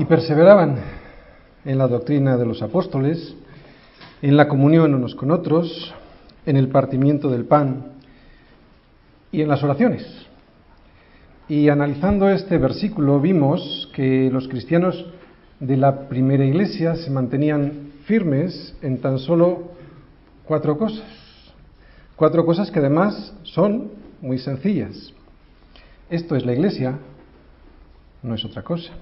y perseveraban en la doctrina de los apóstoles, en la comunión unos con otros, en el partimiento del pan y en las oraciones. Y analizando este versículo vimos que los cristianos de la primera iglesia se mantenían firmes en tan solo cuatro cosas. Cuatro cosas que además son muy sencillas. Esto es la iglesia, no es otra cosa.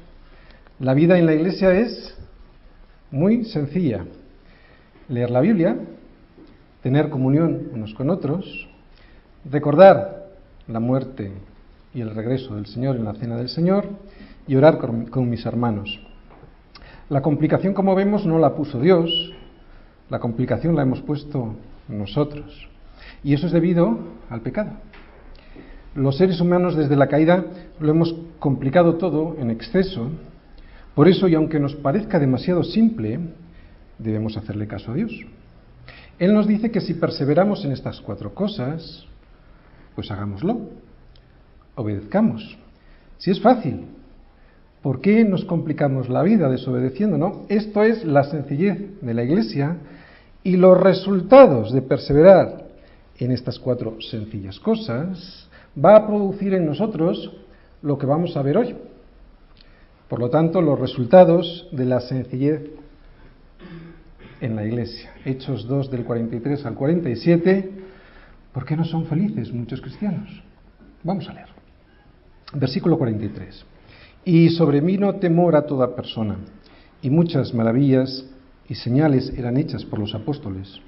La vida en la iglesia es muy sencilla. Leer la Biblia, tener comunión unos con otros, recordar la muerte y el regreso del Señor en la cena del Señor y orar con, mis hermanos. La complicación, como vemos, no la puso Dios, la complicación la hemos puesto nosotros. Y eso es debido al pecado. Los seres humanos desde la caída lo hemos complicado todo en exceso. Por eso, y aunque nos parezca demasiado simple, debemos hacerle caso a Dios. Él nos dice que si perseveramos en estas cuatro cosas, pues hagámoslo, obedezcamos. Si es fácil, ¿por qué nos complicamos la vida desobedeciendo? No, esto es la sencillez de la Iglesia y los resultados de perseverar en estas cuatro sencillas cosas va a producir en nosotros lo que vamos a ver hoy. Por lo tanto, los resultados de la sencillez en la iglesia. Hechos 2 del 43 al 47. ¿Por qué no son felices muchos cristianos? Vamos a leer. Versículo 43. Y sobrevino temor a toda persona, y muchas maravillas y señales eran hechas por los apóstoles.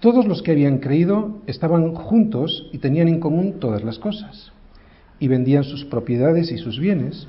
Todos los que habían creído estaban juntos y tenían en común todas las cosas, y vendían sus propiedades y sus bienes,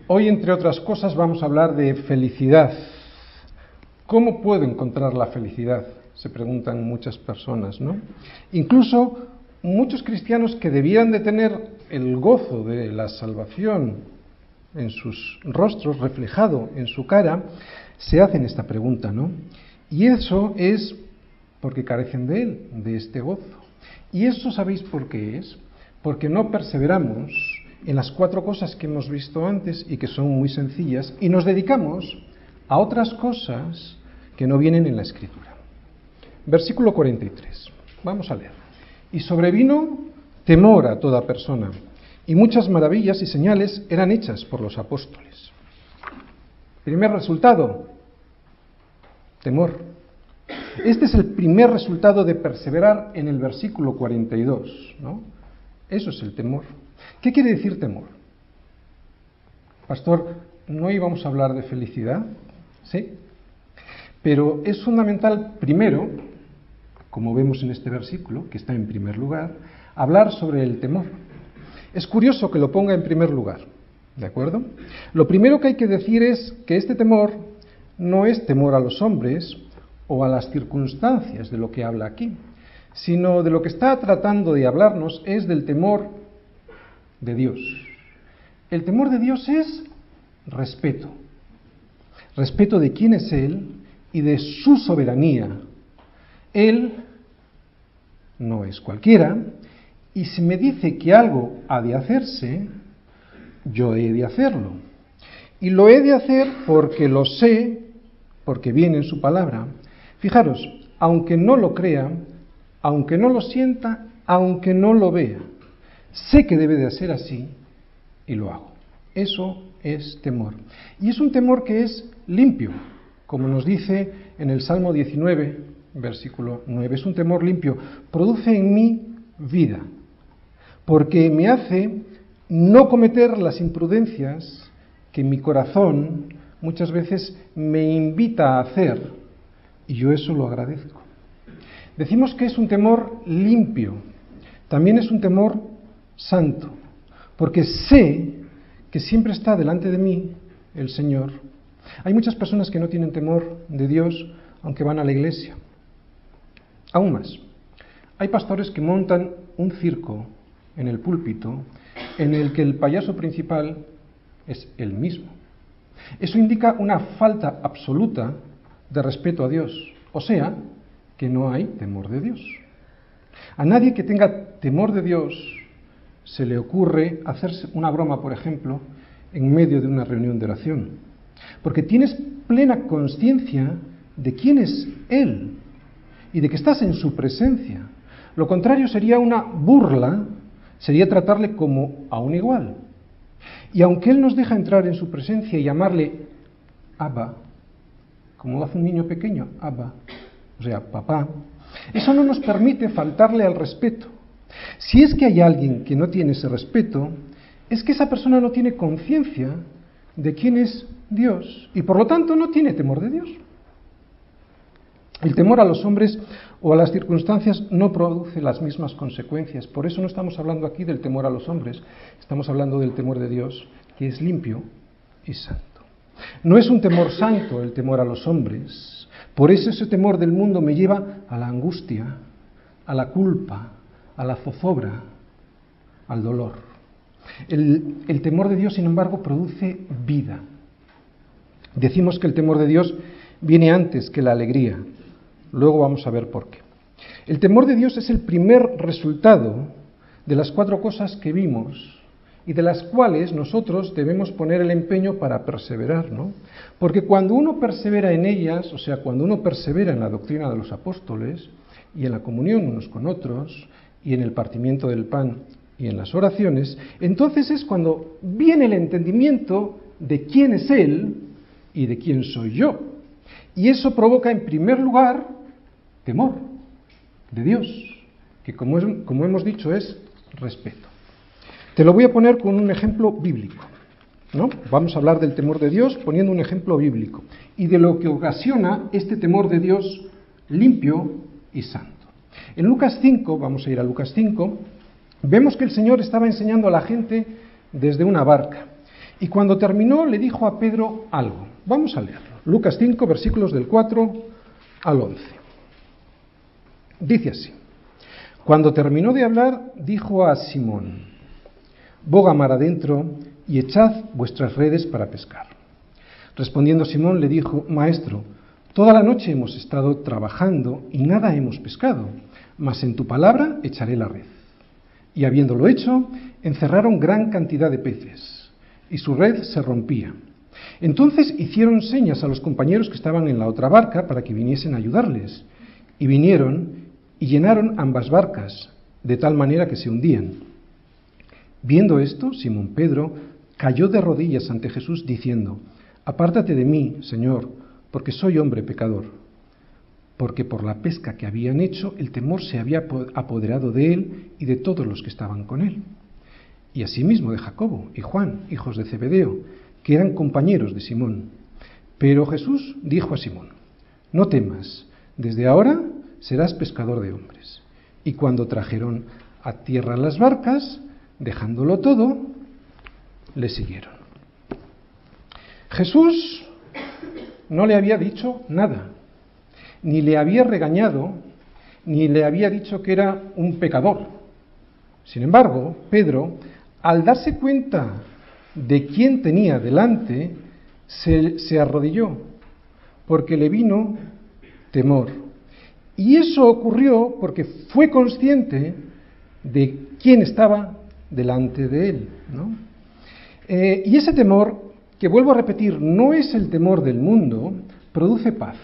hoy entre otras cosas vamos a hablar de felicidad. ¿Cómo puedo encontrar la felicidad? Se preguntan muchas personas, ¿no? Incluso muchos cristianos que debían de tener el gozo de la salvación en sus rostros, reflejado en su cara, se hacen esta pregunta, ¿no? Y eso es porque carecen de él, de este gozo. Y eso sabéis por qué es, porque no perseveramos en las cuatro cosas que hemos visto antes y que son muy sencillas, y nos dedicamos a otras cosas que no vienen en la escritura. Versículo 43. Vamos a leer. Y sobrevino temor a toda persona, y muchas maravillas y señales eran hechas por los apóstoles. Primer resultado, temor. Este es el primer resultado de perseverar en el versículo 42, ¿no? Eso es el temor. ¿Qué quiere decir temor? Pastor, ¿no íbamos a hablar de felicidad? Sí. Pero es fundamental, primero, como vemos en este versículo, que está en primer lugar, hablar sobre el temor. Es curioso que lo ponga en primer lugar, ¿de acuerdo? Lo primero que hay que decir es que este temor no es temor a los hombres o a las circunstancias de lo que habla aquí, sino de lo que está tratando de hablarnos es del temor de Dios. El temor de Dios es respeto, respeto de quién es Él y de su soberanía. Él no es cualquiera, y si me dice que algo ha de hacerse, yo he de hacerlo. Y lo he de hacer porque lo sé, porque viene en su palabra. Fijaros, aunque no lo crea, aunque no lo sienta, aunque no lo vea, sé que debe de ser así y lo hago. Eso es temor. Y es un temor que es limpio, como nos dice en el Salmo 19, versículo 9. Es un temor limpio. Produce en mí vida, porque me hace no cometer las imprudencias que mi corazón muchas veces me invita a hacer, y yo eso lo agradezco. Decimos que es un temor limpio, también es un temor santo, porque sé que siempre está delante de mí el Señor, Hay muchas personas que no tienen temor de Dios aunque van a la iglesia. Aún más, hay pastores que montan un circo en el púlpito en el que el payaso principal es el mismo. Eso indica una falta absoluta de respeto a Dios, o sea, que no hay temor de Dios. A nadie que tenga temor de Dios se le ocurre hacerse una broma, por ejemplo, en medio de una reunión de oración, porque tienes plena conciencia de quién es Él y de que estás en su presencia. Lo contrario sería una burla, sería tratarle como a un igual. Y aunque Él nos deja entrar en su presencia y llamarle Abba, como hace un niño pequeño, Abba, o sea, papá, eso no nos permite faltarle al respeto. Si es que hay alguien que no tiene ese respeto, es que esa persona no tiene conciencia de quién es Dios y por lo tanto no tiene temor de Dios. El temor a los hombres o a las circunstancias no produce las mismas consecuencias. Por eso no estamos hablando aquí del temor a los hombres, estamos hablando del temor de Dios, que es limpio y santo. No es un temor santo el temor a los hombres. Por eso ese temor del mundo me lleva a la angustia, a la culpa, a la zozobra, al dolor. El, temor de Dios, sin embargo, produce vida. Decimos que el temor de Dios viene antes que la alegría. Luego vamos a ver por qué. El temor de Dios es el primer resultado de las cuatro cosas que vimos y de las cuales nosotros debemos poner el empeño para perseverar, ¿no? Porque cuando uno persevera en ellas, o sea, cuando uno persevera en la doctrina de los apóstoles y en la comunión unos con otros y en el partimiento del pan y en las oraciones, entonces es cuando viene el entendimiento de quién es Él y de quién soy yo. Y eso provoca en primer lugar temor de Dios, que como, como hemos dicho es respeto. Te lo voy a poner con un ejemplo bíblico. ¿no? Vamos a hablar del temor de Dios poniendo un ejemplo bíblico y de lo que ocasiona este temor de Dios limpio y santo. En Lucas 5, vamos a ir a Lucas 5, vemos que el Señor estaba enseñando a la gente desde una barca y cuando terminó le dijo a Pedro algo. Vamos a leerlo. Lucas 5, versículos del 4 al 11. Dice así. Cuando terminó de hablar, dijo a Simón, boga mar adentro y echad vuestras redes para pescar. Respondiendo Simón le dijo, Maestro, toda la noche hemos estado trabajando y nada hemos pescado, mas en tu palabra echaré la red. Y habiéndolo hecho, encerraron gran cantidad de peces, y su red se rompía. Entonces hicieron señas a los compañeros que estaban en la otra barca para que viniesen a ayudarles, y vinieron y llenaron ambas barcas, de tal manera que se hundían. Viendo esto, Simón Pedro cayó de rodillas ante Jesús diciendo, Apártate de mí, Señor, porque soy hombre pecador. Porque por la pesca que habían hecho, el temor se había apoderado de él y de todos los que estaban con él. Y asimismo de Jacobo y Juan, hijos de Zebedeo, que eran compañeros de Simón. Pero Jesús dijo a Simón, No temas, desde ahora serás pescador de hombres. Y cuando trajeron a tierra las barcas, dejándolo todo, le siguieron. Jesús no le había dicho nada, ni le había regañado, ni le había dicho que era un pecador. Sin embargo, Pedro, al darse cuenta de quién tenía delante, se, arrodilló, porque le vino temor. Y eso ocurrió porque fue consciente de quién estaba delante de él. ¿no? Eh, y ese temor, que vuelvo a repetir, no es el temor del mundo, produce paz.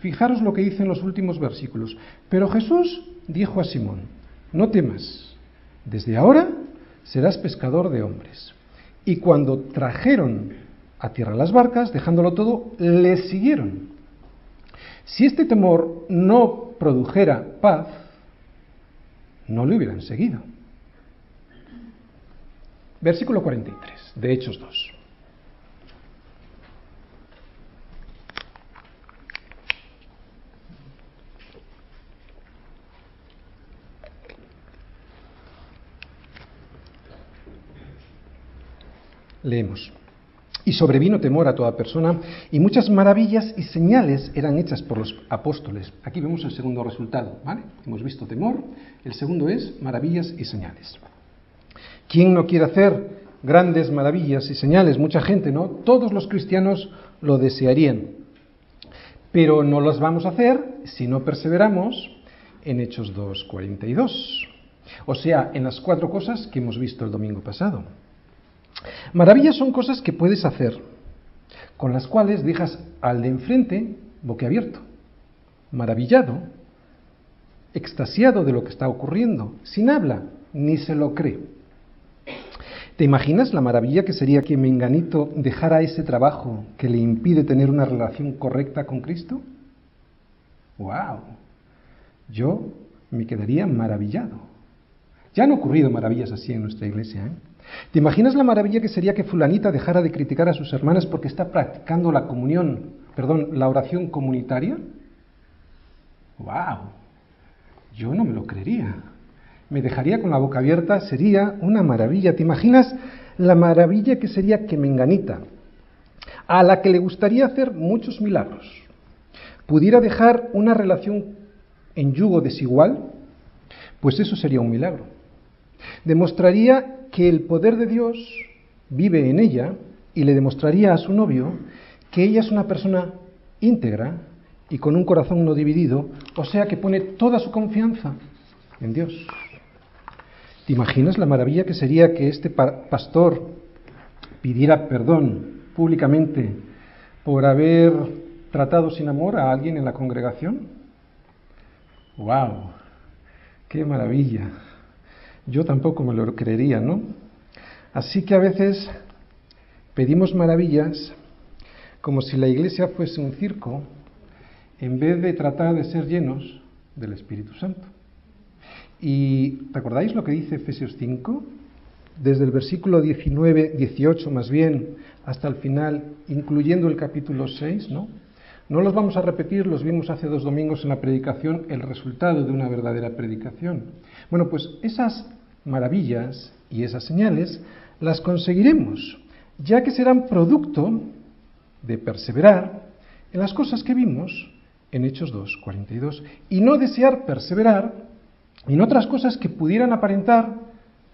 Fijaros lo que dice en los últimos versículos. Pero Jesús dijo a Simón, no temas, desde ahora serás pescador de hombres. Y cuando trajeron a tierra las barcas, dejándolo todo, le siguieron. Si este temor no produjera paz, no le hubieran seguido. Versículo 43 de Hechos 2. Leemos. Y sobrevino temor a toda persona, y muchas maravillas y señales eran hechas por los apóstoles. Aquí vemos el segundo resultado, ¿vale? Hemos visto temor, el segundo es maravillas y señales. ¿Quién no quiere hacer grandes maravillas y señales? Mucha gente, ¿no? Todos los cristianos lo desearían. Pero no las vamos a hacer si no perseveramos en Hechos 2.42. O sea, en las cuatro cosas que hemos visto el domingo pasado. Maravillas son cosas que puedes hacer, con las cuales dejas al de enfrente boquiabierto, maravillado, extasiado de lo que está ocurriendo, sin habla, ni se lo cree. ¿Te imaginas la maravilla que sería que Menganito dejara ese trabajo que le impide tener una relación correcta con Cristo? ¡Wow! Yo me quedaría maravillado. Ya han ocurrido maravillas así en nuestra iglesia. ¿eh? ¿Te imaginas la maravilla que sería que fulanita dejara de criticar a sus hermanas porque está practicando la comunión, perdón, la oración comunitaria? ¡Wow! Yo no me lo creería. Me dejaría con la boca abierta, sería una maravilla. ¿Te imaginas la maravilla que sería que Menganita, a la que le gustaría hacer muchos milagros, pudiera dejar una relación en yugo desigual? Pues eso sería un milagro. Demostraría que el poder de Dios vive en ella y le demostraría a su novio que ella es una persona íntegra y con un corazón no dividido, o sea que pone toda su confianza en Dios. ¿Te imaginas la maravilla que sería que este pastor pidiera perdón públicamente por haber tratado sin amor a alguien en la congregación? ¡Wow! ¡Qué maravilla! Yo tampoco me lo creería, ¿no? Así que a veces pedimos maravillas como si la iglesia fuese un circo en vez de tratar de ser llenos del Espíritu Santo. ¿Y recordáis lo que dice Efesios 5? Desde el versículo 19, 18 más bien, hasta el final, incluyendo el capítulo 6, ¿no? No los vamos a repetir, los vimos hace dos domingos en la predicación, el resultado de una verdadera predicación. Bueno, pues esas maravillas y esas señales las conseguiremos, ya que serán producto de perseverar en las cosas que vimos en Hechos 2, 42, y no desear perseverar en otras cosas que pudieran aparentar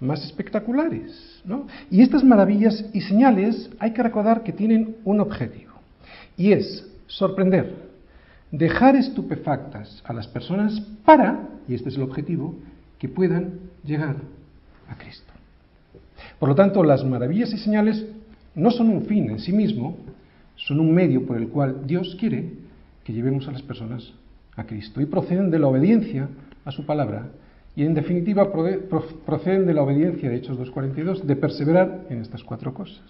más espectaculares. Y estas maravillas y señales hay que recordar que tienen un objetivo, y es sorprender, dejar estupefactas a las personas para, y este es el objetivo, que puedan llegar a Cristo. Por lo tanto, las maravillas y señales no son un fin en sí mismo, son un medio por el cual Dios quiere que llevemos a las personas a Cristo y proceden de la obediencia a su palabra y en definitiva proceden de la obediencia de Hechos 2.42 de perseverar en estas cuatro cosas.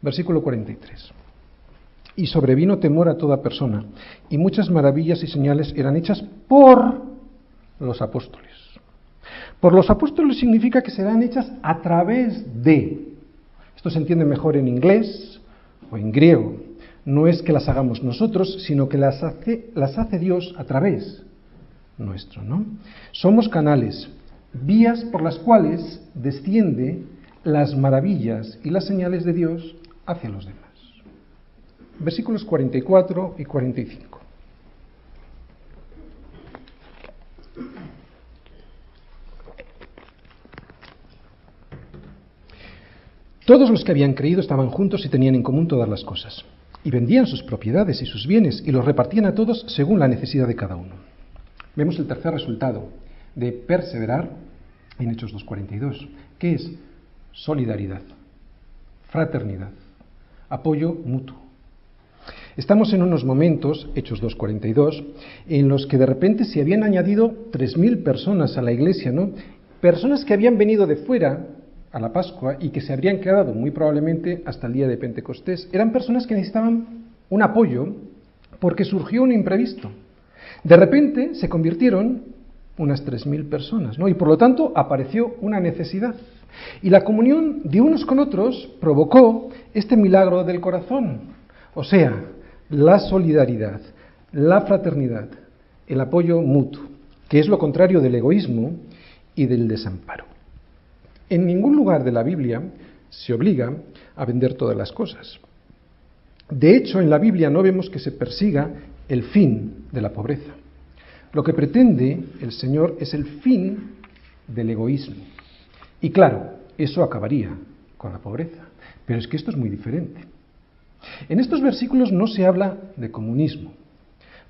Versículo 43. Y sobrevino temor a toda persona, y muchas maravillas y señales eran hechas por los apóstoles. Por los apóstoles significa que serán hechas a través de. Esto se entiende mejor en inglés o en griego. No es que las hagamos nosotros, sino que las hace, las hace Dios a través nuestro, ¿no? Somos canales, vías por las cuales desciende las maravillas y las señales de Dios hacia los demás. Versículos 44 y 45. Todos los que habían creído estaban juntos y tenían en común todas las cosas. Y vendían sus propiedades y sus bienes y los repartían a todos según la necesidad de cada uno. Vemos el tercer resultado de perseverar en Hechos 2.42, que es solidaridad, fraternidad, apoyo mutuo. Estamos en unos momentos, Hechos 2.42, en los que de repente se habían añadido 3.000 personas a la iglesia, ¿no? Personas que habían venido de fuera a la Pascua y que se habrían quedado muy probablemente hasta el día de Pentecostés. Eran personas que necesitaban un apoyo porque surgió un imprevisto. De repente se convirtieron unas 3.000 personas, ¿no? Y por lo tanto apareció una necesidad. Y la comunión de unos con otros provocó este milagro del corazón, o sea, la solidaridad, la fraternidad, el apoyo mutuo, que es lo contrario del egoísmo y del desamparo. En ningún lugar de la Biblia se obliga a vender todas las cosas. De hecho, en la Biblia no vemos que se persiga el fin de la pobreza. Lo que pretende el Señor es el fin del egoísmo. Y claro, eso acabaría con la pobreza. Pero es que esto es muy diferente. En estos versículos no se habla de comunismo.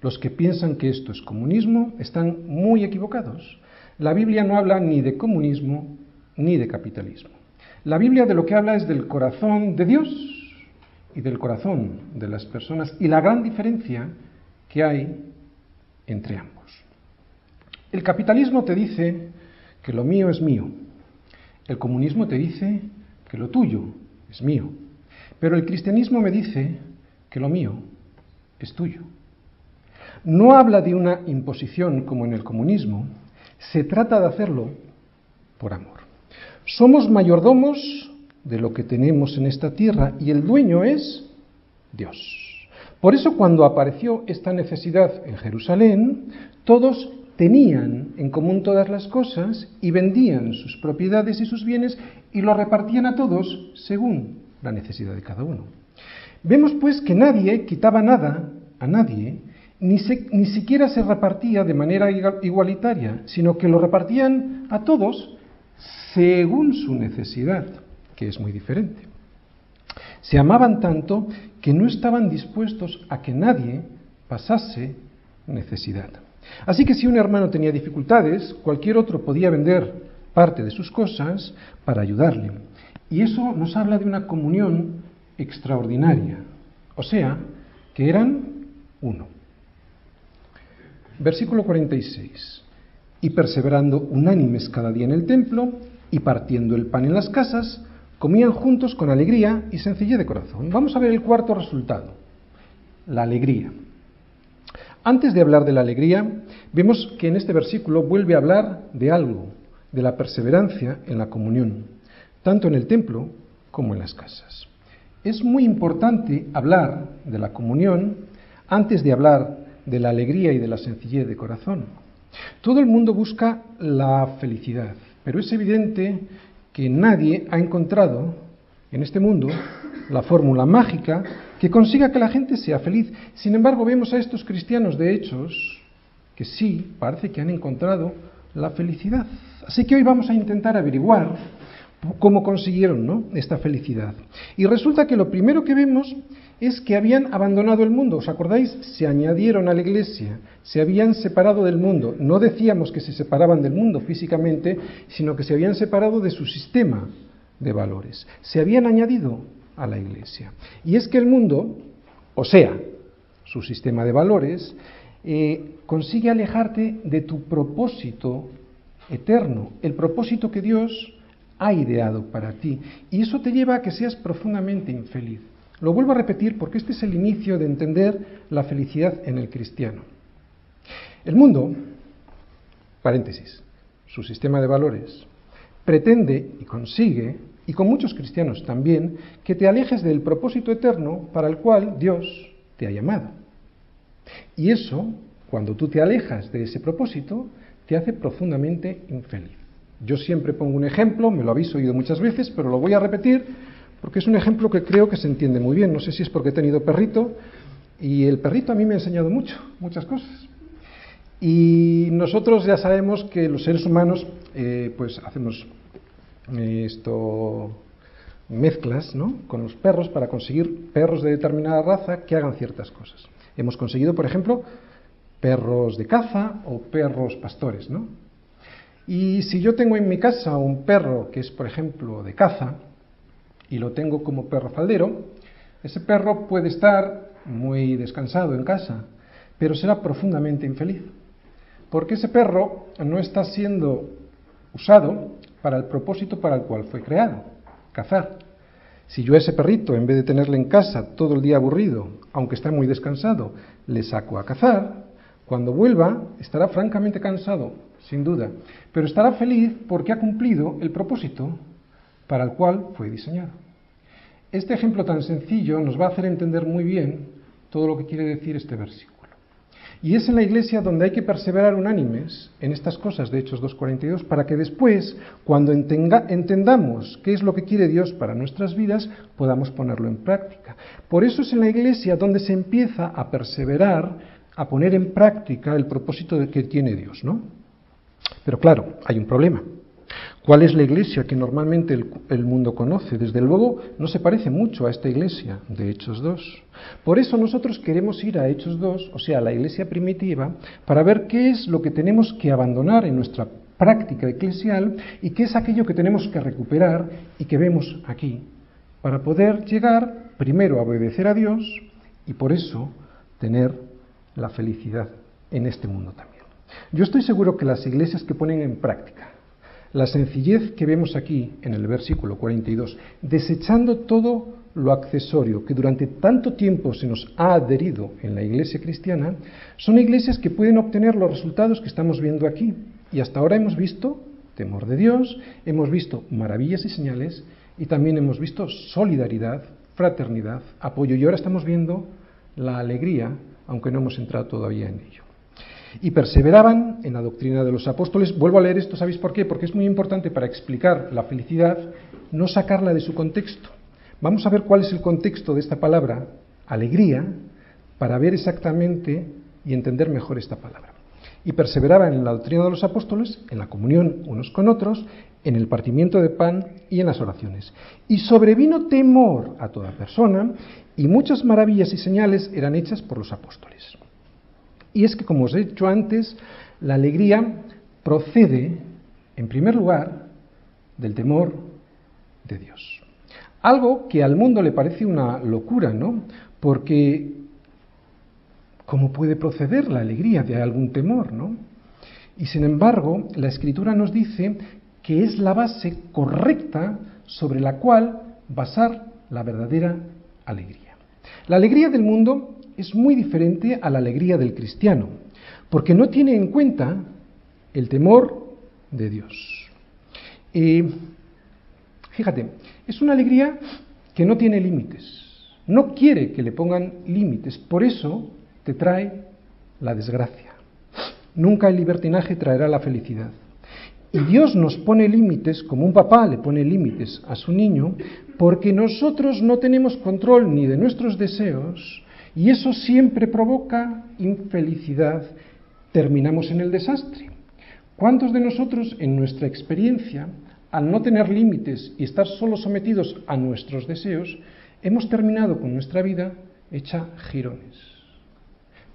Los que piensan que esto es comunismo están muy equivocados. La Biblia no habla ni de comunismo ni de capitalismo. La Biblia de lo que habla es del corazón de Dios y del corazón de las personas y la gran diferencia que hay entre ambos. El capitalismo te dice que lo mío es mío. El comunismo te dice que lo tuyo es mío. Pero el cristianismo me dice que lo mío es tuyo. No habla de una imposición como en el comunismo, se trata de hacerlo por amor. Somos mayordomos de lo que tenemos en esta tierra y el dueño es Dios. Por eso cuando apareció esta necesidad en Jerusalén, todos tenían en común todas las cosas y vendían sus propiedades y sus bienes y lo repartían a todos según la necesidad de cada uno. Vemos pues que nadie quitaba nada a nadie, ni, ni siquiera se repartía de manera igualitaria, sino que lo repartían a todos según su necesidad, que es muy diferente. Se amaban tanto que no estaban dispuestos a que nadie pasase necesidad. Así que si un hermano tenía dificultades, cualquier otro podía vender parte de sus cosas para ayudarle. Y eso nos habla de una comunión extraordinaria, o sea, que eran uno. Versículo 46. Y perseverando unánimes cada día en el templo y partiendo el pan en las casas, comían juntos con alegría y sencillez de corazón. Vamos a ver el cuarto resultado, la alegría. Antes de hablar de la alegría, vemos que en este versículo vuelve a hablar de algo, de la perseverancia en la comunión, tanto en el templo como en las casas. Es muy importante hablar de la comunión antes de hablar de la alegría y de la sencillez de corazón. Todo el mundo busca la felicidad, pero es evidente que nadie ha encontrado en este mundo la fórmula mágica que consiga que la gente sea feliz. Sin embargo, vemos a estos cristianos de hechos que sí, parece que han encontrado la felicidad. Así que hoy vamos a intentar averiguar cómo consiguieron ¿no? esta felicidad. Y resulta que lo primero que vemos es que habían abandonado el mundo. ¿Os acordáis? Se añadieron a la iglesia, se habían separado del mundo. No decíamos que se separaban del mundo físicamente, sino que se habían separado de su sistema de valores. Se habían añadido a la iglesia. Y es que el mundo, o sea, su sistema de valores, eh, consigue alejarte de tu propósito eterno, el propósito que Dios ha ideado para ti. Y eso te lleva a que seas profundamente infeliz. Lo vuelvo a repetir porque este es el inicio de entender la felicidad en el cristiano. El mundo, paréntesis, su sistema de valores, pretende y consigue y con muchos cristianos también, que te alejes del propósito eterno para el cual Dios te ha llamado. Y eso, cuando tú te alejas de ese propósito, te hace profundamente infeliz. Yo siempre pongo un ejemplo, me lo habéis oído muchas veces, pero lo voy a repetir porque es un ejemplo que creo que se entiende muy bien. No sé si es porque he tenido perrito y el perrito a mí me ha enseñado mucho, muchas cosas. Y nosotros ya sabemos que los seres humanos eh, pues hacemos esto mezclas ¿no? con los perros para conseguir perros de determinada raza que hagan ciertas cosas. Hemos conseguido, por ejemplo, perros de caza o perros pastores. ¿no? Y si yo tengo en mi casa un perro que es, por ejemplo, de caza y lo tengo como perro faldero, ese perro puede estar muy descansado en casa, pero será profundamente infeliz. Porque ese perro no está siendo usado para el propósito para el cual fue creado, cazar. Si yo a ese perrito, en vez de tenerle en casa todo el día aburrido, aunque está muy descansado, le saco a cazar, cuando vuelva estará francamente cansado, sin duda, pero estará feliz porque ha cumplido el propósito para el cual fue diseñado. Este ejemplo tan sencillo nos va a hacer entender muy bien todo lo que quiere decir este versículo. Y es en la iglesia donde hay que perseverar unánimes en estas cosas de Hechos 2.42 para que después, cuando entendamos qué es lo que quiere Dios para nuestras vidas, podamos ponerlo en práctica. Por eso es en la iglesia donde se empieza a perseverar, a poner en práctica el propósito que tiene Dios, ¿no? Pero claro, hay un problema. ¿Cuál es la iglesia que normalmente el, mundo conoce? Desde luego no se parece mucho a esta iglesia de Hechos 2. Por eso nosotros queremos ir a Hechos 2, o sea, a la iglesia primitiva, para ver qué es lo que tenemos que abandonar en nuestra práctica eclesial y qué es aquello que tenemos que recuperar y que vemos aquí, para poder llegar primero a obedecer a Dios y por eso tener la felicidad en este mundo también. Yo estoy seguro que las iglesias que ponen en práctica la sencillez que vemos aquí en el versículo 42, desechando todo lo accesorio que durante tanto tiempo se nos ha adherido en la iglesia cristiana, son iglesias que pueden obtener los resultados que estamos viendo aquí. Y hasta ahora hemos visto temor de Dios, hemos visto maravillas y señales y también hemos visto solidaridad, fraternidad, apoyo. Y ahora estamos viendo la alegría, aunque no hemos entrado todavía en ello y perseveraban en la doctrina de los apóstoles. Vuelvo a leer esto, ¿sabéis por qué? Porque es muy importante para explicar la felicidad, no sacarla de su contexto. Vamos a ver cuál es el contexto de esta palabra, alegría, para ver exactamente y entender mejor esta palabra. Y perseveraban en la doctrina de los apóstoles, en la comunión unos con otros, en el partimiento de pan y en las oraciones. Y sobrevino temor a toda persona, y muchas maravillas y señales eran hechas por los apóstoles. Y es que, como os he dicho antes, la alegría procede, en primer lugar, del temor de Dios. Algo que al mundo le parece una locura, ¿no? Porque, ¿cómo puede proceder la alegría de algún temor, ¿no? Y sin embargo, la Escritura nos dice que es la base correcta sobre la cual basar la verdadera alegría. La alegría del mundo es muy diferente a la alegría del cristiano, porque no tiene en cuenta el temor de Dios. Y fíjate, es una alegría que no tiene límites, no quiere que le pongan límites, por eso te trae la desgracia. Nunca el libertinaje traerá la felicidad. Y Dios nos pone límites, como un papá le pone límites a su niño, porque nosotros no tenemos control ni de nuestros deseos, y eso siempre provoca infelicidad. Terminamos en el desastre. ¿Cuántos de nosotros en nuestra experiencia, al no tener límites y estar solo sometidos a nuestros deseos, hemos terminado con nuestra vida hecha girones?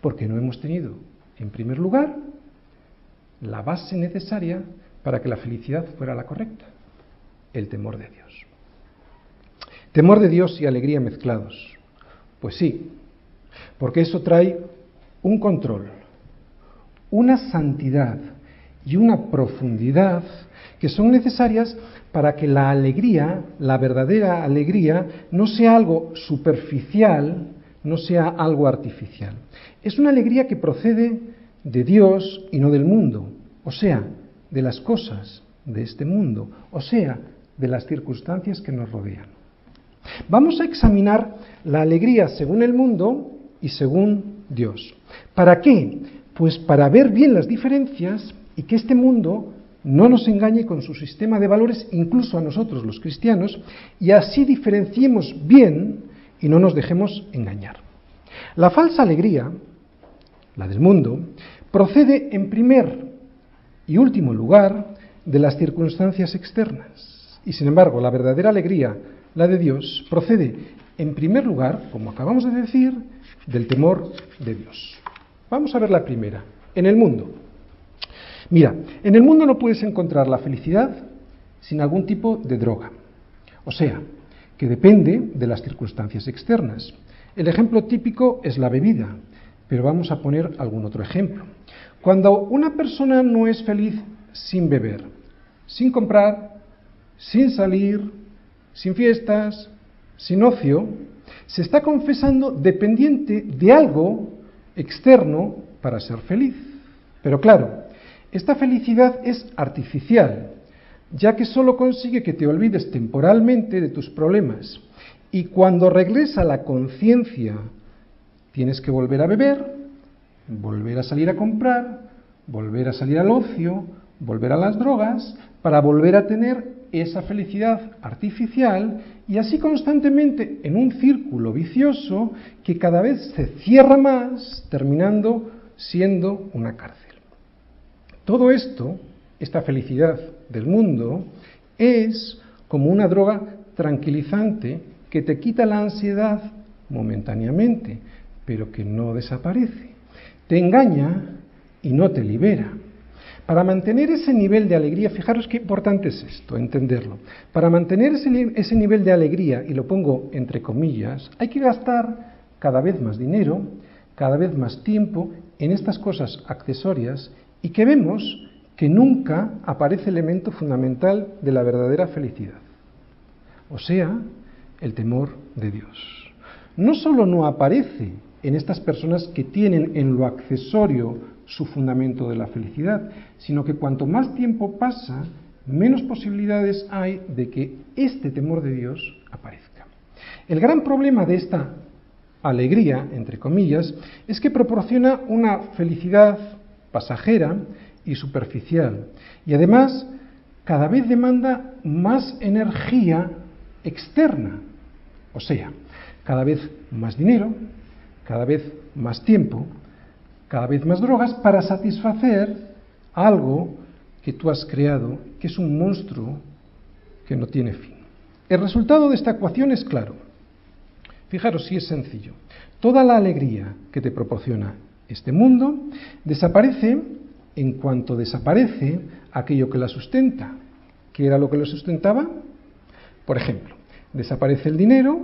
Porque no hemos tenido, en primer lugar, la base necesaria para que la felicidad fuera la correcta, el temor de Dios. Temor de Dios y alegría mezclados. Pues sí, porque eso trae un control, una santidad y una profundidad que son necesarias para que la alegría, la verdadera alegría, no sea algo superficial, no sea algo artificial. Es una alegría que procede de Dios y no del mundo, o sea, de las cosas de este mundo, o sea, de las circunstancias que nos rodean. Vamos a examinar la alegría según el mundo y según Dios. ¿Para qué? Pues para ver bien las diferencias y que este mundo no nos engañe con su sistema de valores, incluso a nosotros los cristianos, y así diferenciemos bien y no nos dejemos engañar. La falsa alegría, la del mundo, procede en primer y último lugar de las circunstancias externas. Y sin embargo, la verdadera alegría, la de Dios, procede en primer lugar, como acabamos de decir, del temor de Dios. Vamos a ver la primera, en el mundo. Mira, en el mundo no puedes encontrar la felicidad sin algún tipo de droga. O sea, que depende de las circunstancias externas. El ejemplo típico es la bebida, pero vamos a poner algún otro ejemplo. Cuando una persona no es feliz sin beber, sin comprar, sin salir, sin fiestas, sin ocio, se está confesando dependiente de algo externo para ser feliz. Pero claro, esta felicidad es artificial, ya que solo consigue que te olvides temporalmente de tus problemas. Y cuando regresa la conciencia, tienes que volver a beber volver a salir a comprar, volver a salir al ocio, volver a las drogas, para volver a tener esa felicidad artificial y así constantemente en un círculo vicioso que cada vez se cierra más, terminando siendo una cárcel. Todo esto, esta felicidad del mundo, es como una droga tranquilizante que te quita la ansiedad momentáneamente, pero que no desaparece. Te engaña y no te libera. Para mantener ese nivel de alegría, fijaros qué importante es esto, entenderlo. Para mantener ese, ese, nivel de alegría, y lo pongo entre comillas, hay que gastar cada vez más dinero, cada vez más tiempo en estas cosas accesorias y que vemos que nunca aparece elemento fundamental de la verdadera felicidad. O sea, el temor de Dios. No solo no aparece en estas personas que tienen en lo accesorio su fundamento de la felicidad, sino que cuanto más tiempo pasa, menos posibilidades hay de que este temor de Dios aparezca. El gran problema de esta alegría, entre comillas, es que proporciona una felicidad pasajera y superficial. Y además, cada vez demanda más energía externa. O sea, cada vez más dinero, cada vez más tiempo, cada vez más drogas para satisfacer algo que tú has creado, que es un monstruo que no tiene fin. El resultado de esta ecuación es claro. Fijaros si es sencillo. Toda la alegría que te proporciona este mundo desaparece en cuanto desaparece aquello que la sustenta. ¿Qué era lo que lo sustentaba? Por ejemplo, desaparece el dinero,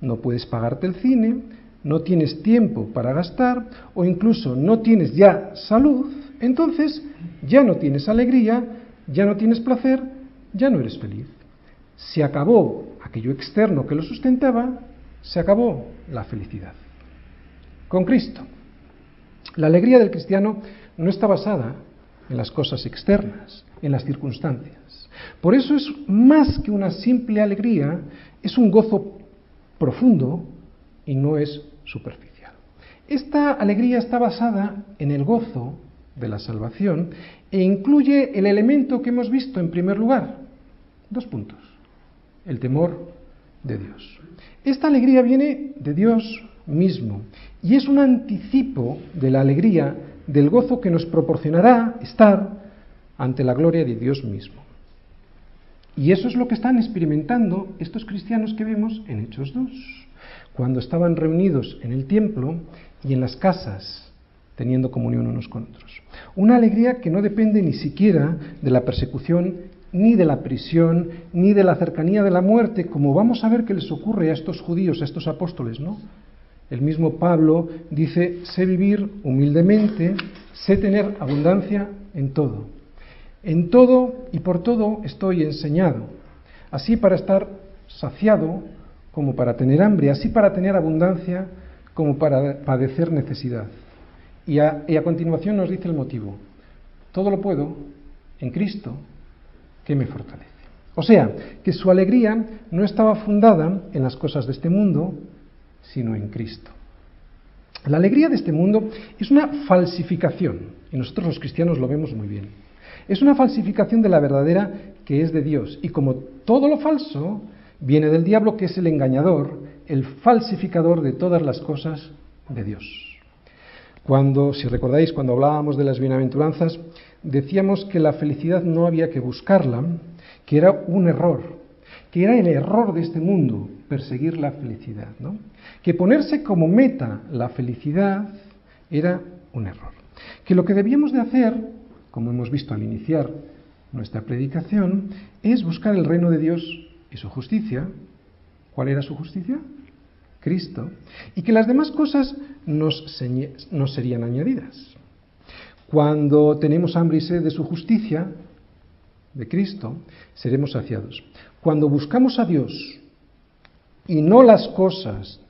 no puedes pagarte el cine, no tienes tiempo para gastar o incluso no tienes ya salud, entonces ya no tienes alegría, ya no tienes placer, ya no eres feliz. Se acabó aquello externo que lo sustentaba, se acabó la felicidad. Con Cristo. La alegría del cristiano no está basada en las cosas externas, en las circunstancias. Por eso es más que una simple alegría, es un gozo profundo y no es superficial. Esta alegría está basada en el gozo de la salvación e incluye el elemento que hemos visto en primer lugar. Dos puntos. El temor de Dios. Esta alegría viene de Dios mismo y es un anticipo de la alegría, del gozo que nos proporcionará estar ante la gloria de Dios mismo. Y eso es lo que están experimentando estos cristianos que vemos en Hechos 2 cuando estaban reunidos en el templo y en las casas, teniendo comunión unos con otros. Una alegría que no depende ni siquiera de la persecución, ni de la prisión, ni de la cercanía de la muerte, como vamos a ver que les ocurre a estos judíos, a estos apóstoles, ¿no? El mismo Pablo dice, sé vivir humildemente, sé tener abundancia en todo. En todo y por todo estoy enseñado, así para estar saciado como para tener hambre, así para tener abundancia como para padecer necesidad. Y a, continuación nos dice el motivo. Todo lo puedo en Cristo que me fortalece. O sea, que su alegría no estaba fundada en las cosas de este mundo, sino en Cristo. La alegría de este mundo es una falsificación, y nosotros los cristianos lo vemos muy bien. Es una falsificación de la verdadera que es de Dios. Y como todo lo falso viene del diablo que es el engañador, el falsificador de todas las cosas de Dios. Cuando, si recordáis, cuando hablábamos de las bienaventuranzas, decíamos que la felicidad no había que buscarla, que era un error, que era el error de este mundo, perseguir la felicidad, ¿no? Que ponerse como meta la felicidad era un error. Que lo que debíamos de hacer, como hemos visto al iniciar nuestra predicación, es buscar el reino de Dios y su justicia. ¿Cuál era su justicia? Cristo. Y que las demás cosas nos, nos serían añadidas. Cuando tenemos hambre y sed de su justicia, de Cristo, seremos saciados. Cuando buscamos a Dios y no las cosas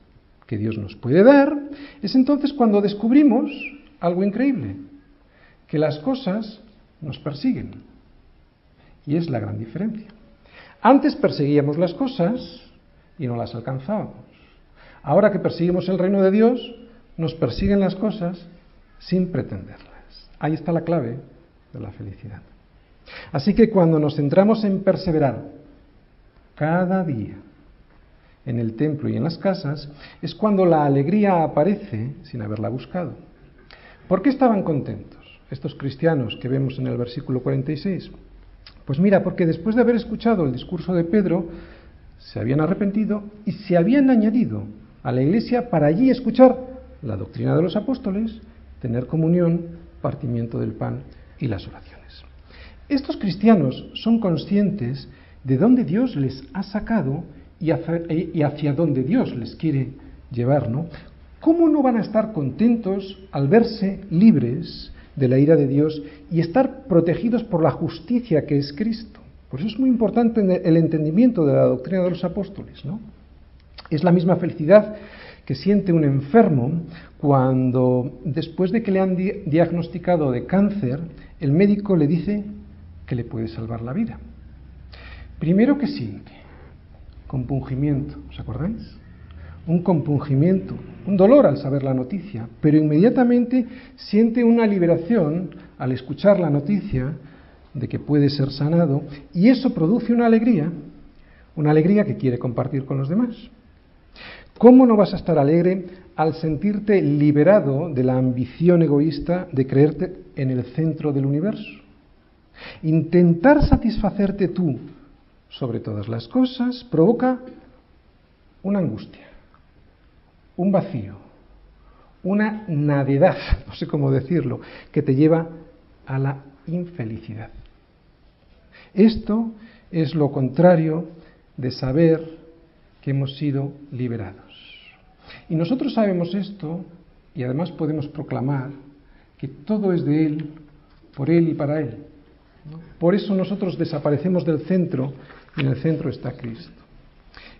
que Dios nos puede dar, es entonces cuando descubrimos algo increíble, que las cosas nos persiguen. Y es la gran diferencia. Antes perseguíamos las cosas y no las alcanzábamos. Ahora que perseguimos el reino de Dios, nos persiguen las cosas sin pretenderlas. Ahí está la clave de la felicidad. Así que cuando nos centramos en perseverar cada día en el templo y en las casas, es cuando la alegría aparece sin haberla buscado. ¿Por qué estaban contentos estos cristianos que vemos en el versículo 46? Pues mira, porque después de haber escuchado el discurso de Pedro, se habían arrepentido y se habían añadido a la iglesia para allí escuchar la doctrina de los apóstoles, tener comunión, partimiento del pan y las oraciones. Estos cristianos son conscientes de dónde Dios les ha sacado y hacia, dónde Dios les quiere llevar, ¿no? ¿Cómo no van a estar contentos al verse libres de la ira de Dios y estar protegidos por la justicia que es Cristo? Por eso es muy importante el entendimiento de la doctrina de los apóstoles, ¿no? Es la misma felicidad que siente un enfermo cuando, después de que le han diagnosticado de cáncer, el médico le dice que le puede salvar la vida. Primero que siente compungimiento, ¿os acordáis? Un compungimiento, un dolor al saber la noticia, pero inmediatamente siente una liberación al escuchar la noticia de que puede ser sanado y eso produce una alegría, una alegría que quiere compartir con los demás. ¿Cómo no vas a estar alegre al sentirte liberado de la ambición egoísta de creerte en el centro del universo? Intentar satisfacerte tú sobre todas las cosas provoca una angustia, un vacío, una nadedad, no sé cómo decirlo, que te lleva a la infelicidad. Esto es lo contrario de saber que hemos sido liberados. Y nosotros sabemos esto y además podemos proclamar que todo es de Él, por Él y para Él. Por eso nosotros desaparecemos del centro y en el centro está Cristo.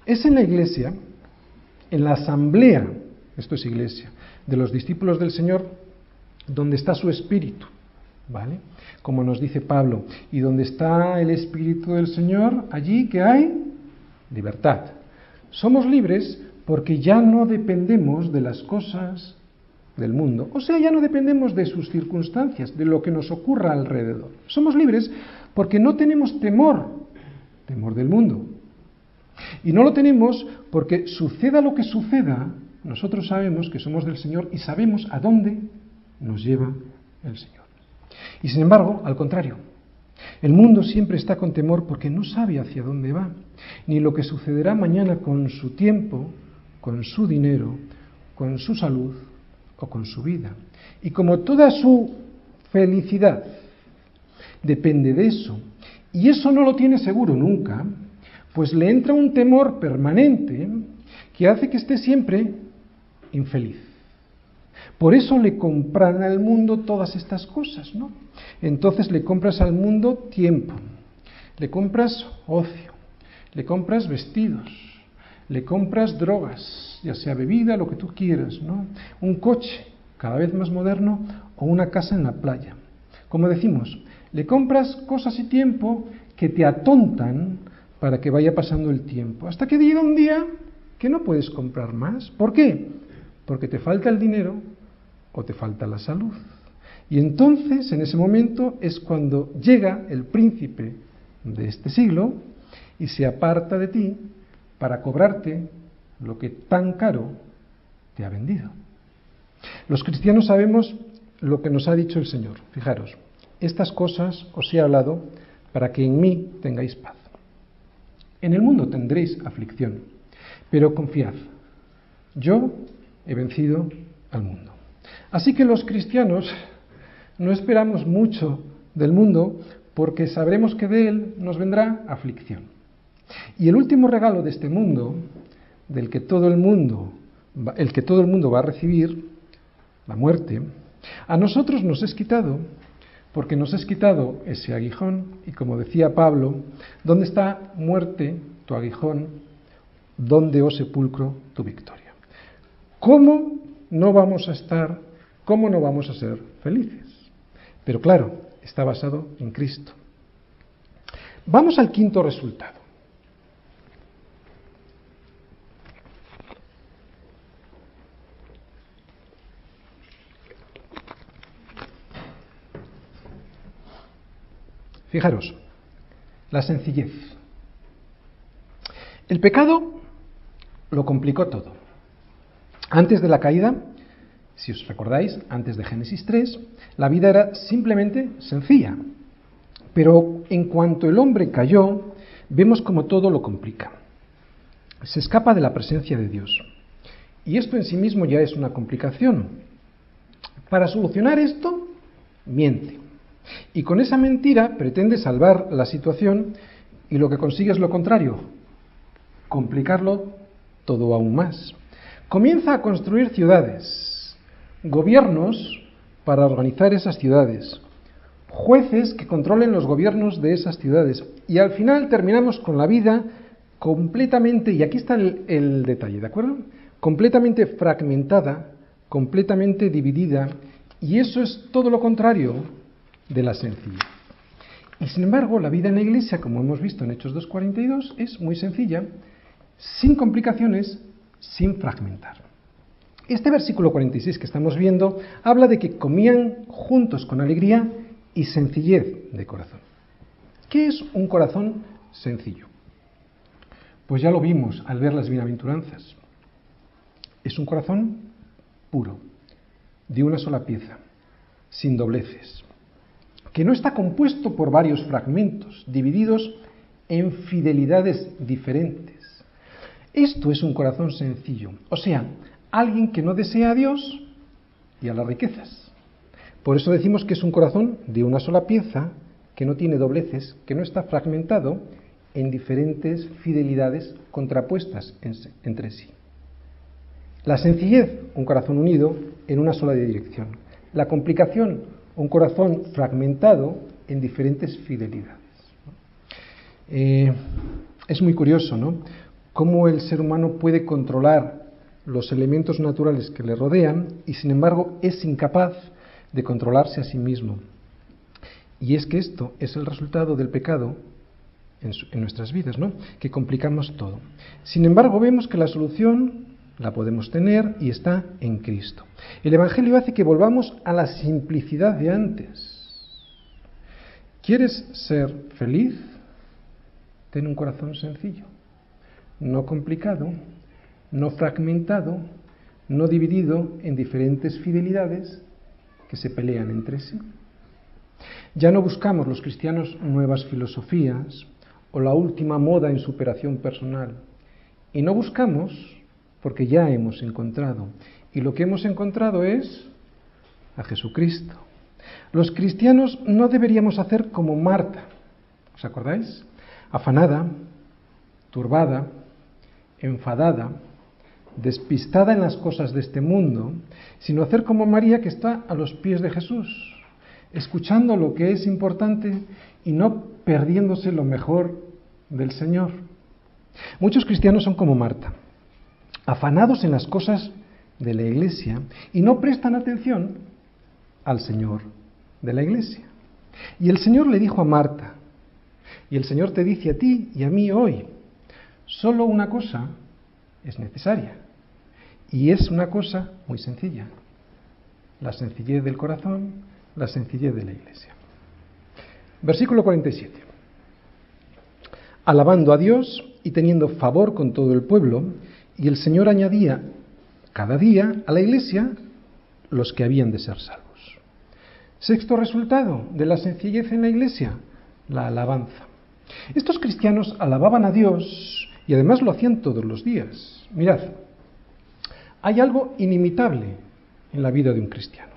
Es en la iglesia, en la asamblea, esto es iglesia, de los discípulos del Señor, donde está su espíritu, ¿vale? Como nos dice Pablo, y donde está el espíritu del Señor, allí que hay libertad. Somos libres porque ya no dependemos de las cosas del mundo. O sea, ya no dependemos de sus circunstancias, de lo que nos ocurra alrededor. Somos libres porque no tenemos temor, temor del mundo. Y no lo tenemos porque suceda lo que suceda, nosotros sabemos que somos del Señor y sabemos a dónde nos lleva el Señor. Y sin embargo, al contrario, el mundo siempre está con temor porque no sabe hacia dónde va, ni lo que sucederá mañana con su tiempo, con su dinero, con su salud, o con su vida. Y como toda su felicidad depende de eso, y eso no lo tiene seguro nunca, pues le entra un temor permanente que hace que esté siempre infeliz. Por eso le compran al mundo todas estas cosas, ¿no? Entonces le compras al mundo tiempo, le compras ocio, le compras vestidos, le compras drogas, ya sea bebida, lo que tú quieras, ¿no? Un coche cada vez más moderno o una casa en la playa. Como decimos, le compras cosas y tiempo que te atontan para que vaya pasando el tiempo, hasta que llega un día que no puedes comprar más. ¿Por qué? Porque te falta el dinero o te falta la salud. Y entonces, en ese momento, es cuando llega el príncipe de este siglo y se aparta de ti para cobrarte lo que tan caro te ha vendido. Los cristianos sabemos lo que nos ha dicho el Señor. Fijaros, estas cosas os he hablado para que en mí tengáis paz. En el mundo tendréis aflicción, pero confiad, yo he vencido al mundo. Así que los cristianos no esperamos mucho del mundo porque sabremos que de él nos vendrá aflicción. Y el último regalo de este mundo, del que todo el mundo, el que todo el mundo va a recibir, la muerte, a nosotros nos es quitado, porque nos es quitado ese aguijón, y como decía Pablo, ¿dónde está muerte tu aguijón? ¿Dónde, oh sepulcro, tu victoria? ¿Cómo no vamos a estar, cómo no vamos a ser felices? Pero claro, está basado en Cristo. Vamos al quinto resultado. Fijaros, la sencillez. El pecado lo complicó todo. Antes de la caída, si os recordáis, antes de Génesis 3, la vida era simplemente sencilla. Pero en cuanto el hombre cayó, vemos como todo lo complica. Se escapa de la presencia de Dios. Y esto en sí mismo ya es una complicación. Para solucionar esto, miente. Y con esa mentira pretende salvar la situación y lo que consigue es lo contrario, complicarlo todo aún más. Comienza a construir ciudades, gobiernos para organizar esas ciudades, jueces que controlen los gobiernos de esas ciudades. Y al final terminamos con la vida completamente, y aquí está el, detalle, ¿de acuerdo? Completamente fragmentada, completamente dividida, y eso es todo lo contrario de la sencilla. Y sin embargo, la vida en la iglesia, como hemos visto en Hechos 2.42, es muy sencilla, sin complicaciones, sin fragmentar. Este versículo 46 que estamos viendo habla de que comían juntos con alegría y sencillez de corazón. ¿Qué es un corazón sencillo? Pues ya lo vimos al ver las bienaventuranzas. Es un corazón puro, de una sola pieza, sin dobleces, que no está compuesto por varios fragmentos, divididos en fidelidades diferentes. Esto es un corazón sencillo, o sea, alguien que no desea a Dios y a las riquezas, por eso decimos que es un corazón de una sola pieza, que no tiene dobleces, que no está fragmentado en diferentes fidelidades contrapuestas entre sí. La sencillez, un corazón unido en una sola dirección. La complicación, un corazón fragmentado en diferentes fidelidades. Eh, es muy curioso, ¿no? Cómo el ser humano puede controlar los elementos naturales que le rodean y sin embargo es incapaz de controlarse a sí mismo. Y es que esto es el resultado del pecado en, nuestras vidas, ¿no? Que complicamos todo. Sin embargo, vemos que la solución la podemos tener y está en Cristo. El Evangelio hace que volvamos a la simplicidad de antes. ¿Quieres ser feliz? Ten un corazón sencillo, no complicado, no fragmentado, no dividido en diferentes fidelidades, que se pelean entre sí. Ya no buscamos los cristianos nuevas filosofías o la última moda en superación personal. Y no buscamos porque ya hemos encontrado. Y lo que hemos encontrado es a Jesucristo. Los cristianos no deberíamos hacer como Marta. ¿Os acordáis? Afanada, turbada, enfadada, despistada en las cosas de este mundo, sino hacer como María que está a los pies de Jesús, escuchando lo que es importante y no perdiéndose lo mejor del Señor. Muchos cristianos son como Marta, afanados en las cosas de la iglesia y no prestan atención al Señor de la iglesia. Y el Señor le dijo a Marta, y el Señor te dice a ti y a mí hoy, solo una cosa es necesaria. Y es una cosa muy sencilla. La sencillez del corazón, la sencillez de la iglesia. Versículo 47. Alabando a Dios y teniendo favor con todo el pueblo, y el Señor añadía cada día a la iglesia los que habían de ser salvos. Sexto resultado de la sencillez en la iglesia, la alabanza. Estos cristianos alababan a Dios y además lo hacían todos los días. Mirad, hay algo inimitable en la vida de un cristiano.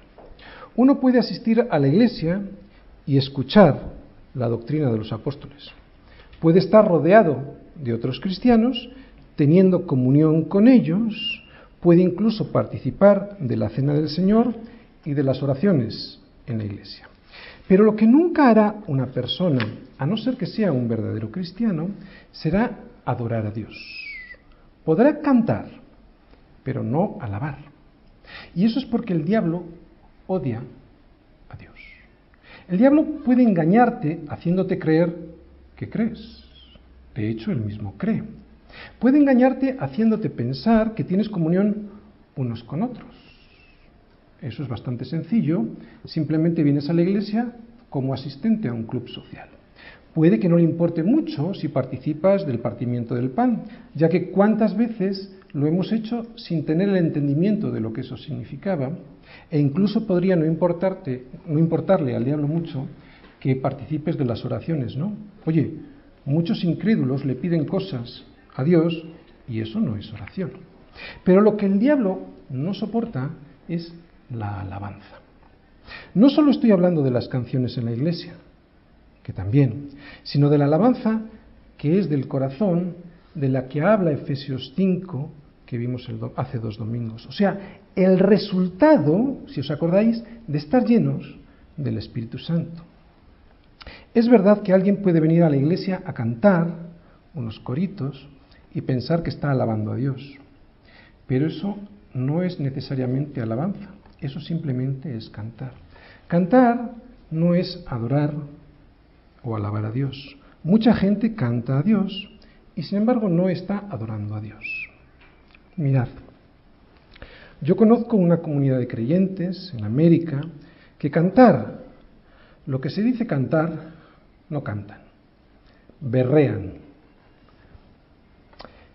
Uno puede asistir a la iglesia y escuchar la doctrina de los apóstoles. Puede estar rodeado de otros cristianos, teniendo comunión con ellos, puede incluso participar de la cena del Señor y de las oraciones en la iglesia. Pero lo que nunca hará una persona, a no ser que sea un verdadero cristiano, será adorar a Dios. Podrá cantar, pero no alabar. Y eso es porque el diablo odia a Dios. El diablo puede engañarte haciéndote creer que crees. De hecho, él mismo cree. Puede engañarte haciéndote pensar que tienes comunión unos con otros. Eso es bastante sencillo. Simplemente vienes a la iglesia como asistente a un club social. Puede que no le importe mucho si participas del partimiento del pan, ya que cuántas veces lo hemos hecho sin tener el entendimiento de lo que eso significaba, e incluso podría no importarte, no importarle al diablo mucho que participes de las oraciones, ¿no? Oye, muchos incrédulos le piden cosas a Dios y eso no es oración. Pero lo que el diablo no soporta es la alabanza. No solo estoy hablando de las canciones en la iglesia, que también, sino de la alabanza que es del corazón, de la que habla Efesios 5, que vimos hace dos domingos. O sea, el resultado, si os acordáis, de estar llenos del Espíritu Santo. Es verdad que alguien puede venir a la iglesia a cantar unos coritos y pensar que está alabando a Dios, pero eso no es necesariamente alabanza, eso simplemente es cantar. Cantar no es adorar o alabar a Dios. Mucha gente canta a Dios y sin embargo no está adorando a Dios. Mirad, yo conozco una comunidad de creyentes en América que cantar, lo que se dice cantar, no cantan, berrean.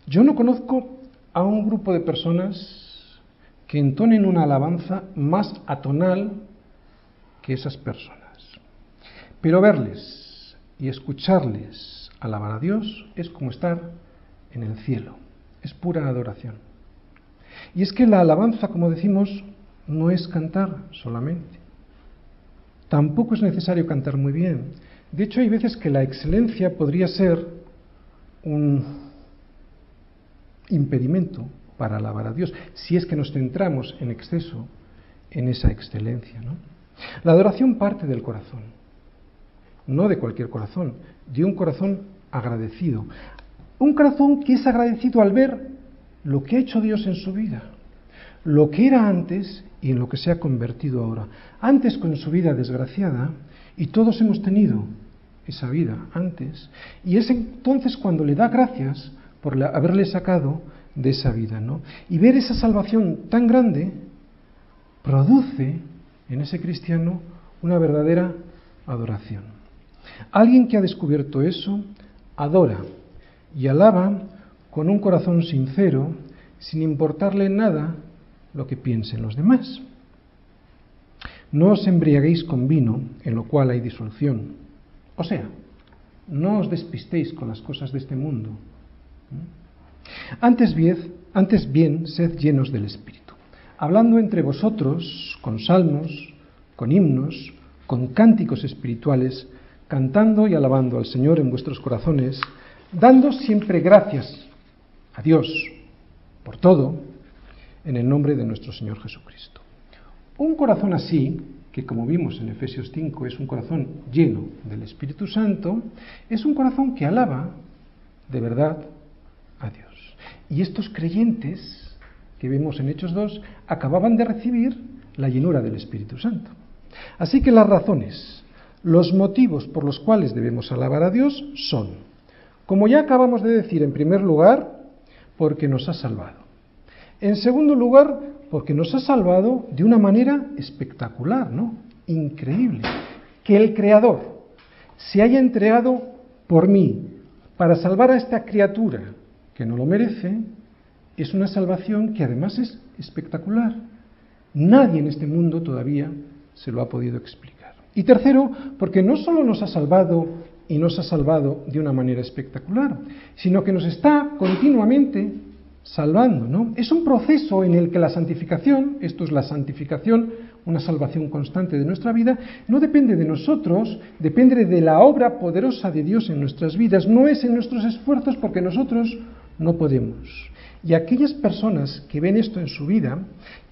Yo no conozco a un grupo de personas que entonen una alabanza más atonal que esas personas. Pero verles y escucharles alabar a Dios es como estar en el cielo, es pura adoración. Y es que la alabanza, como decimos, no es cantar solamente. Tampoco es necesario cantar muy bien. De hecho, hay veces que la excelencia podría ser un impedimento para alabar a Dios, si es que nos centramos en exceso en esa excelencia. La adoración parte del corazón, no de cualquier corazón, de un corazón agradecido. Un corazón que es agradecido al ver lo que ha hecho Dios en su vida, lo que era antes y en lo que se ha convertido ahora. Antes con su vida desgraciada, y todos hemos tenido esa vida antes, y es entonces cuando le da gracias por haberle sacado de esa vida, ¿no? Y ver esa salvación tan grande produce en ese cristiano una verdadera adoración. Alguien que ha descubierto eso adora y alaba con un corazón sincero, sin importarle nada lo que piensen los demás. No os embriaguéis con vino, en lo cual hay disolución. O sea, no os despistéis con las cosas de este mundo. Antes bien, antes bien, sed llenos del Espíritu, hablando entre vosotros con salmos, con himnos, con cánticos espirituales, cantando y alabando al Señor en vuestros corazones, dando siempre gracias a Dios por todo, en el nombre de nuestro Señor Jesucristo. Un corazón así, que como vimos en Efesios 5 es un corazón lleno del Espíritu Santo, es un corazón que alaba de verdad. Y estos creyentes que vemos en Hechos 2 acababan de recibir la llenura del Espíritu Santo. Así que las razones, los motivos por los cuales debemos alabar a Dios son, como ya acabamos de decir, en primer lugar, porque nos ha salvado. En segundo lugar, porque nos ha salvado de una manera espectacular, ¿no? Increíble. Que el Creador se haya entregado por mí para salvar a esta criatura que no lo merece, es una salvación que además es espectacular. Nadie en este mundo todavía se lo ha podido explicar. Y tercero, porque no solo nos ha salvado y nos ha salvado de una manera espectacular, sino que nos está continuamente salvando, ¿no? Es un proceso en el que la santificación, esto es la santificación, una salvación constante de nuestra vida, no depende de nosotros, depende de la obra poderosa de Dios en nuestras vidas, no es en nuestros esfuerzos porque nosotros no podemos. Y aquellas personas que ven esto en su vida,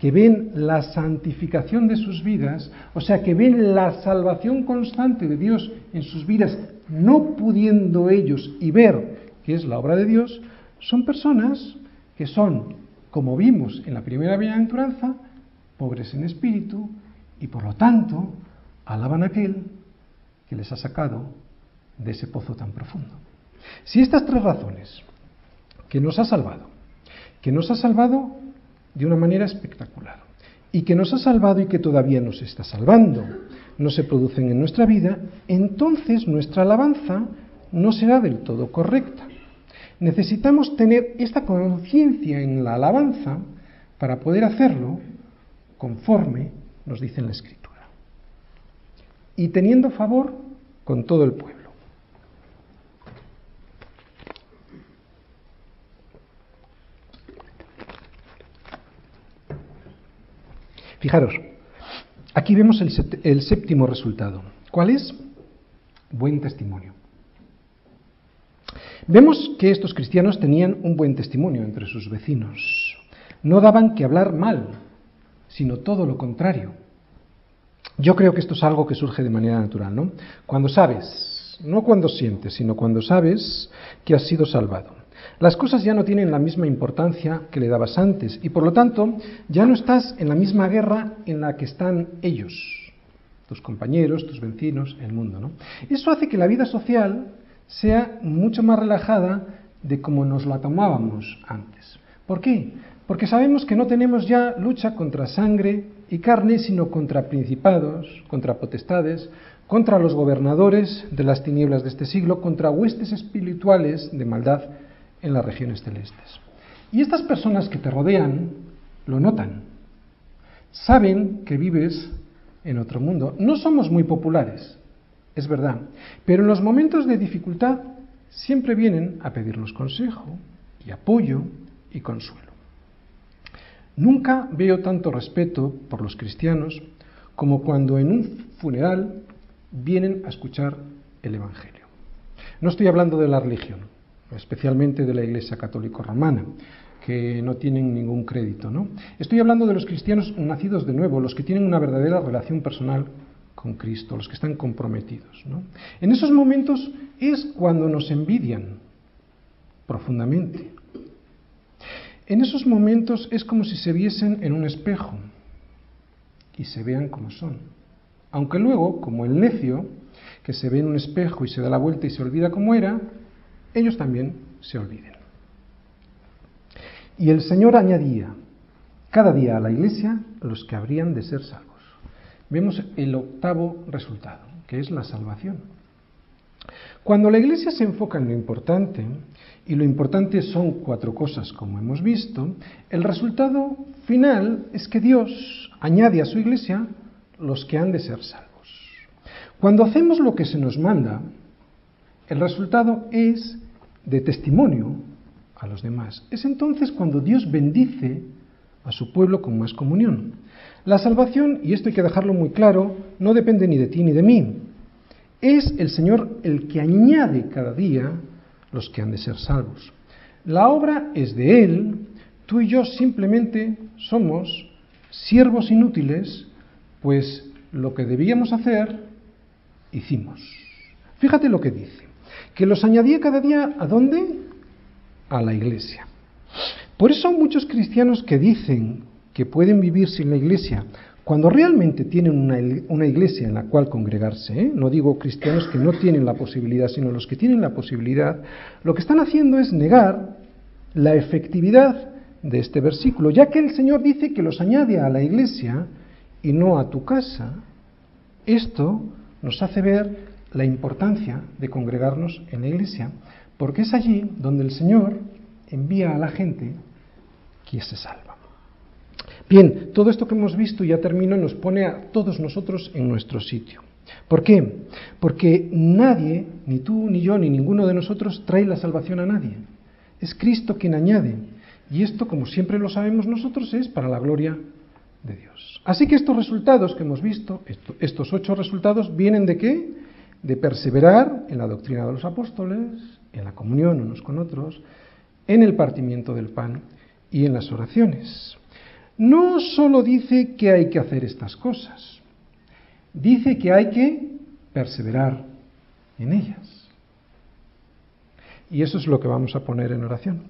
que ven la santificación de sus vidas, o sea, que ven la salvación constante de Dios en sus vidas, no pudiendo ellos y ver que es la obra de Dios, son personas que son, como vimos en la primera bienaventuranza, pobres en espíritu y por lo tanto alaban a aquel que les ha sacado de ese pozo tan profundo. Si estas tres razones, que nos ha salvado, que nos ha salvado de una manera espectacular, y que nos ha salvado y que todavía nos está salvando, no se producen en nuestra vida, entonces nuestra alabanza no será del todo correcta. Necesitamos tener esta conciencia en la alabanza para poder hacerlo conforme nos dice en la Escritura. Y teniendo favor con todo el pueblo. Fijaros, aquí vemos el, séptimo resultado. ¿Cuál es? Buen testimonio. Vemos que estos cristianos tenían un buen testimonio entre sus vecinos. No daban que hablar mal, sino todo lo contrario. Yo creo que esto es algo que surge de manera natural, ¿no? Cuando sabes, no cuando sientes, sino cuando sabes que has sido salvado. Las cosas ya no tienen la misma importancia que le dabas antes y por lo tanto ya no estás en la misma guerra en la que están ellos, tus compañeros, tus vecinos, el mundo. ¿no? Eso hace que la vida social sea mucho más relajada de como nos la tomábamos antes. ¿Por qué? Porque sabemos que no tenemos ya lucha contra sangre y carne, sino contra principados, contra potestades, contra los gobernadores de las tinieblas de este siglo, contra huestes espirituales de maldad en las regiones celestes. Y estas personas que te rodean lo notan. Saben que vives en otro mundo. No somos muy populares, es verdad, pero en los momentos de dificultad siempre vienen a pedirnos consejo y apoyo y consuelo. Nunca veo tanto respeto por los cristianos como cuando en un funeral vienen a escuchar el Evangelio. No estoy hablando de la religión, especialmente de la Iglesia Católica Romana, que no tienen ningún crédito. ¿no? Estoy hablando de los cristianos nacidos de nuevo, los que tienen una verdadera relación personal con Cristo, los que están comprometidos. ¿no? En esos momentos es cuando nos envidian profundamente. En esos momentos es como si se viesen en un espejo y se vean como son. Aunque luego, como el necio, que se ve en un espejo y se da la vuelta y se olvida cómo era, ellos también se olviden. Y el Señor añadía cada día a la iglesia los que habrían de ser salvos. Vemos el octavo resultado, que es la salvación. Cuando la iglesia se enfoca en lo importante, y lo importante son cuatro cosas, como hemos visto, el resultado final es que Dios añade a su iglesia los que han de ser salvos. Cuando hacemos lo que se nos manda, el resultado es de testimonio a los demás. Es entonces cuando Dios bendice a su pueblo con más comunión. La salvación, y esto hay que dejarlo muy claro, no depende ni de ti ni de mí. Es el Señor el que añade cada día los que han de ser salvos. La obra es de Él, tú y yo simplemente somos siervos inútiles, pues lo que debíamos hacer, hicimos. Fíjate lo que dice que los añadía cada día a dónde? A la iglesia. Por eso muchos cristianos que dicen que pueden vivir sin la iglesia, cuando realmente tienen una, iglesia en la cual congregarse, ¿eh? no digo cristianos que no tienen la posibilidad, sino los que tienen la posibilidad, lo que están haciendo es negar la efectividad de este versículo, ya que el Señor dice que los añade a la iglesia y no a tu casa, esto nos hace ver la importancia de congregarnos en la iglesia, porque es allí donde el Señor envía a la gente que se salva. Bien, todo esto que hemos visto, ya termino, nos pone a todos nosotros en nuestro sitio. ¿Por qué? Porque nadie, ni tú, ni yo, ni ninguno de nosotros, trae la salvación a nadie. Es Cristo quien añade. Y esto, como siempre lo sabemos nosotros, es para la gloria de Dios. Así que estos resultados que hemos visto, estos ocho resultados, vienen de qué? De perseverar en la doctrina de los apóstoles, en la comunión unos con otros, en el partimiento del pan y en las oraciones. No solo dice que hay que hacer estas cosas, dice que hay que perseverar en ellas. Y eso es lo que vamos a poner en oración.